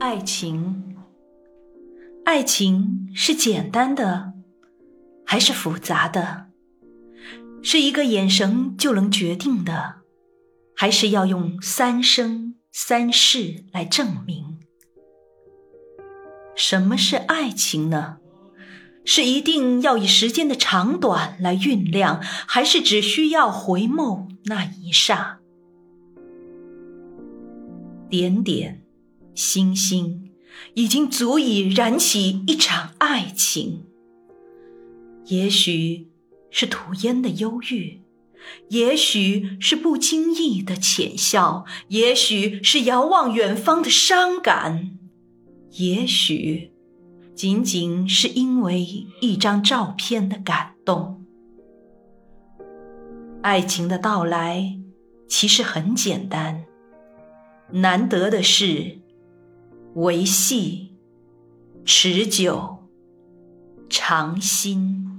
爱情，爱情是简单的，还是复杂的？是一个眼神就能决定的，还是要用三生三世来证明？什么是爱情呢？是一定要以时间的长短来酝酿，还是只需要回眸那一刹？点点星星，已经足以燃起一场爱情。也许是吐烟的忧郁，也许是不经意的浅笑，也许是遥望远方的伤感，也许。仅仅是因为一张照片的感动，爱情的到来其实很简单，难得的是维系、持久、长新。